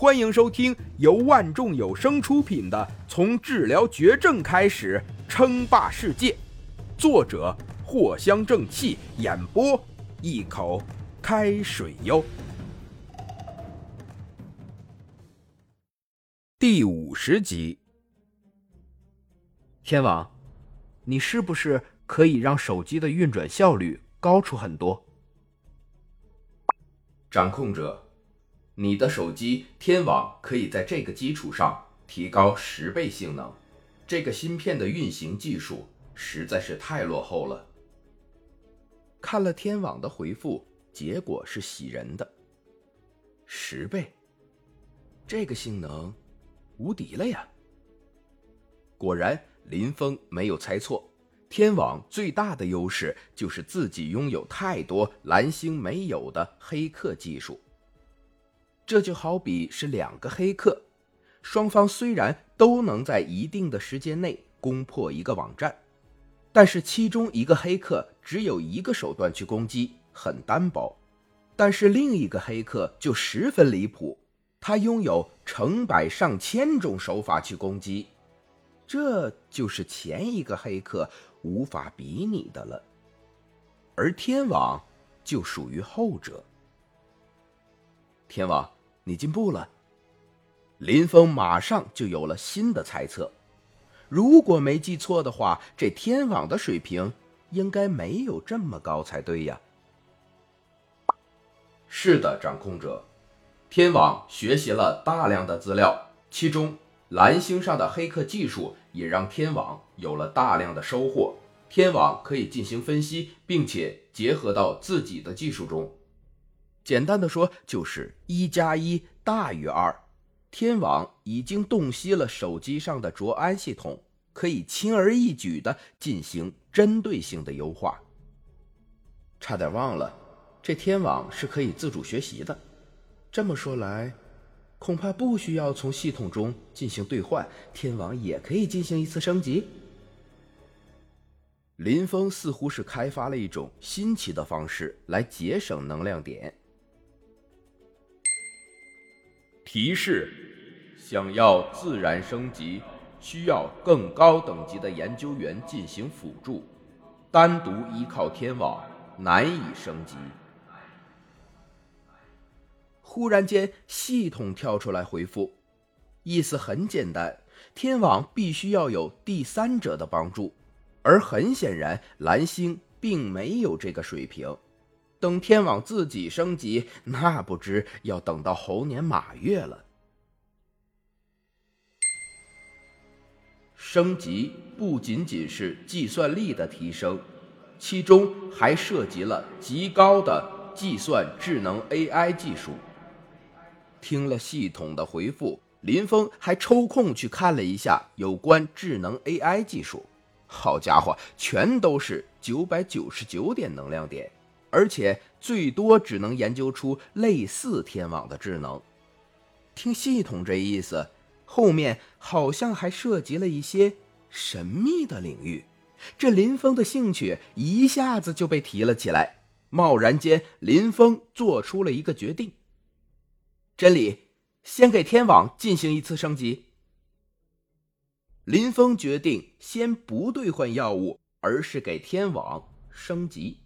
欢迎收听由万众有声出品的《从治疗绝症开始称霸世界》，作者藿香正气，演播一口开水哟。第五十集，天王，你是不是可以让手机的运转效率高出很多？掌控者。你的手机天网可以在这个基础上提高十倍性能，这个芯片的运行技术实在是太落后了。看了天网的回复，结果是喜人的，十倍，这个性能无敌了呀！果然，林峰没有猜错，天网最大的优势就是自己拥有太多蓝星没有的黑客技术。这就好比是两个黑客，双方虽然都能在一定的时间内攻破一个网站，但是其中一个黑客只有一个手段去攻击，很单薄；但是另一个黑客就十分离谱，他拥有成百上千种手法去攻击，这就是前一个黑客无法比拟的了。而天网就属于后者，天网。你进步了，林峰马上就有了新的猜测。如果没记错的话，这天网的水平应该没有这么高才对呀。是的，掌控者，天网学习了大量的资料，其中蓝星上的黑客技术也让天网有了大量的收获。天网可以进行分析，并且结合到自己的技术中。简单的说，就是一加一大于二。天网已经洞悉了手机上的卓安系统，可以轻而易举的进行针对性的优化。差点忘了，这天网是可以自主学习的。这么说来，恐怕不需要从系统中进行兑换，天网也可以进行一次升级。林峰似乎是开发了一种新奇的方式来节省能量点。提示：想要自然升级，需要更高等级的研究员进行辅助，单独依靠天网难以升级。忽然间，系统跳出来回复，意思很简单：天网必须要有第三者的帮助，而很显然，蓝星并没有这个水平。等天网自己升级，那不知要等到猴年马月了。升级不仅仅是计算力的提升，其中还涉及了极高的计算智能 AI 技术。听了系统的回复，林峰还抽空去看了一下有关智能 AI 技术。好家伙，全都是九百九十九点能量点。而且最多只能研究出类似天网的智能。听系统这意思，后面好像还涉及了一些神秘的领域。这林峰的兴趣一下子就被提了起来。贸然间，林峰做出了一个决定：真理，先给天网进行一次升级。林峰决定先不兑换药物，而是给天网升级。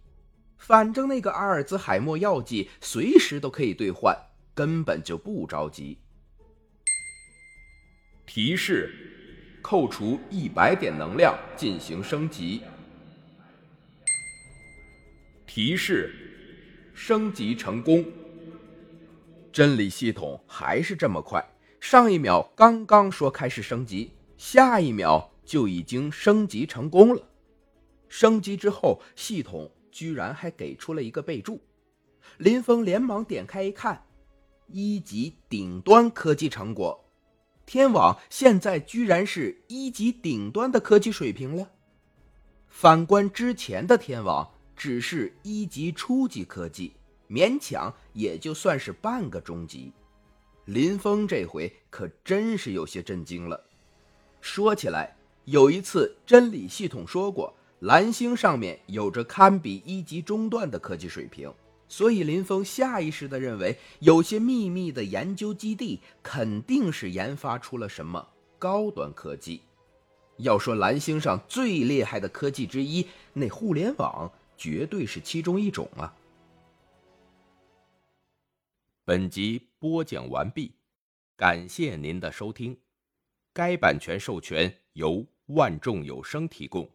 反正那个阿尔兹海默药剂随时都可以兑换，根本就不着急。提示：扣除一百点能量进行升级。提示：升级成功。真理系统还是这么快，上一秒刚刚说开始升级，下一秒就已经升级成功了。升级之后，系统。居然还给出了一个备注，林峰连忙点开一看，一级顶端科技成果，天网现在居然是一级顶端的科技水平了。反观之前的天网，只是一级初级科技，勉强也就算是半个中级。林峰这回可真是有些震惊了。说起来，有一次真理系统说过。蓝星上面有着堪比一级中段的科技水平，所以林峰下意识地认为，有些秘密的研究基地肯定是研发出了什么高端科技。要说蓝星上最厉害的科技之一，那互联网绝对是其中一种啊。本集播讲完毕，感谢您的收听。该版权授权由万众有声提供。